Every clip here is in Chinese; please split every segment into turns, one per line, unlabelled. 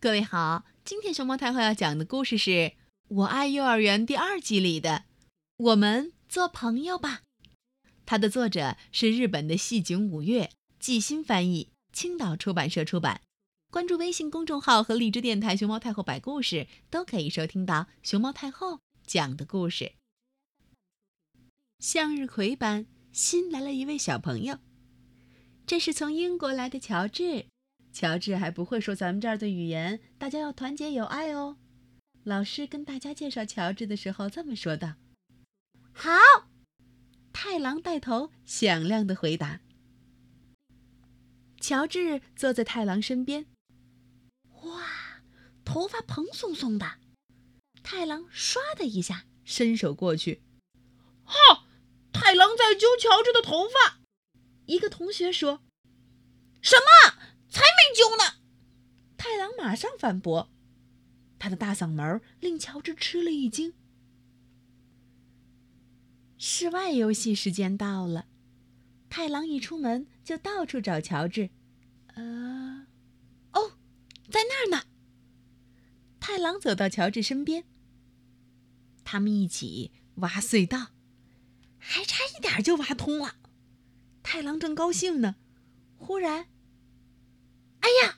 各位好，今天熊猫太后要讲的故事是《我爱幼儿园》第二季里的“我们做朋友吧”。它的作者是日本的细井五月，季新翻译，青岛出版社出版。关注微信公众号和荔枝电台“熊猫太后摆故事”，都可以收听到熊猫太后讲的故事。向日葵班新来了一位小朋友，这是从英国来的乔治。乔治还不会说咱们这儿的语言，大家要团结友爱哦。老师跟大家介绍乔治的时候这么说道：“
好。”
太郎带头响亮的回答。乔治坐在太郎身边，
哇，头发蓬松松的。
太郎唰的一下伸手过去，
哈！太郎在揪乔治的头发。
一个同学说：“
什么？”
马上反驳，他的大嗓门令乔治吃了一惊。室外游戏时间到了，太郎一出门就到处找乔治。呃，哦，在那儿呢！太郎走到乔治身边，他们一起挖隧道，还差一点就挖通了。太郎正高兴呢，忽然。
哎呀！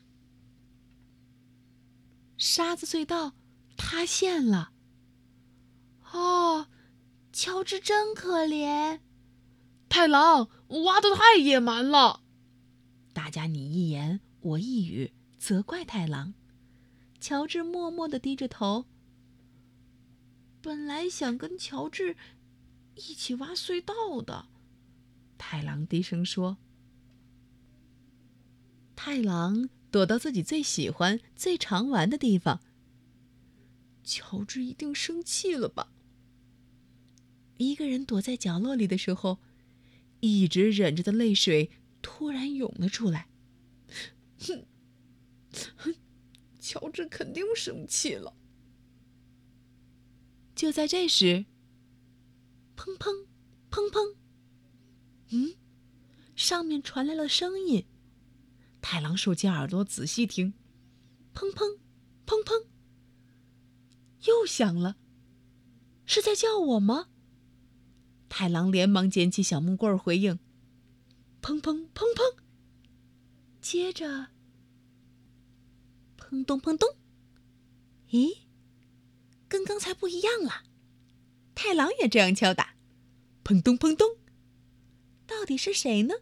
沙子隧道塌陷了。
哦，乔治真可怜。
太郎挖的太野蛮了。
大家你一言我一语责怪太郎。乔治默默的低着头。本来想跟乔治一起挖隧道的，太郎低声说。太郎躲到自己最喜欢、最常玩的地方。乔治一定生气了吧？一个人躲在角落里的时候，一直忍着的泪水突然涌了出来。哼，哼乔治肯定生气了。就在这时，砰砰砰砰，嗯，上面传来了声音。太郎竖起耳朵仔细听，砰砰，砰砰，又响了，是在叫我吗？太郎连忙捡起小木棍回应，砰砰砰砰，接着，砰咚砰咚，咦，跟刚才不一样了，太郎也这样敲打，砰咚砰咚，到底是谁呢？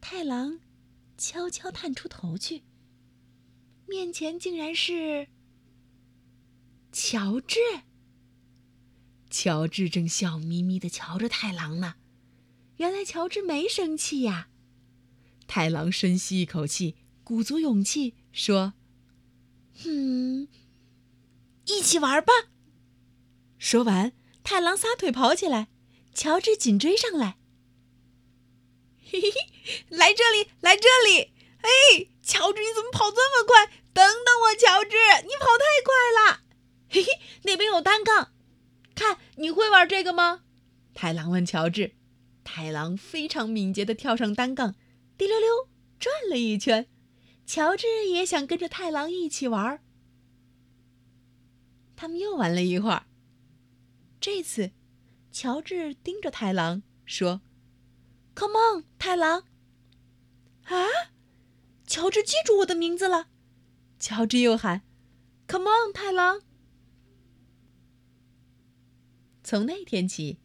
太郎。悄悄探出头去，面前竟然是乔治。乔治正笑眯眯的瞧着太郎呢，原来乔治没生气呀。太郎深吸一口气，鼓足勇气说：“
嗯，一起玩吧。”
说完，太郎撒腿跑起来，乔治紧追上来。嘿嘿嘿。来这里，来这里！哎，乔治，你怎么跑这么快？等等我，乔治，你跑太快了！嘿嘿，那边有单杠，看你会玩这个吗？太郎问乔治。太郎非常敏捷地跳上单杠，滴溜溜转了一圈。乔治也想跟着太郎一起玩。他们又玩了一会儿。这次，乔治盯着太郎说：“Come on，太郎。”啊！乔治记住我的名字了。乔治又喊：“Come on，太郎！”从那天起，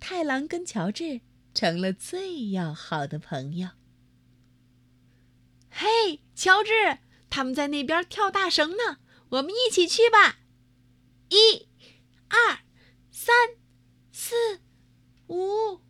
太郎跟乔治成了最要好的朋友。嘿，乔治，他们在那边跳大绳呢，我们一起去吧！一、二、三、四、五。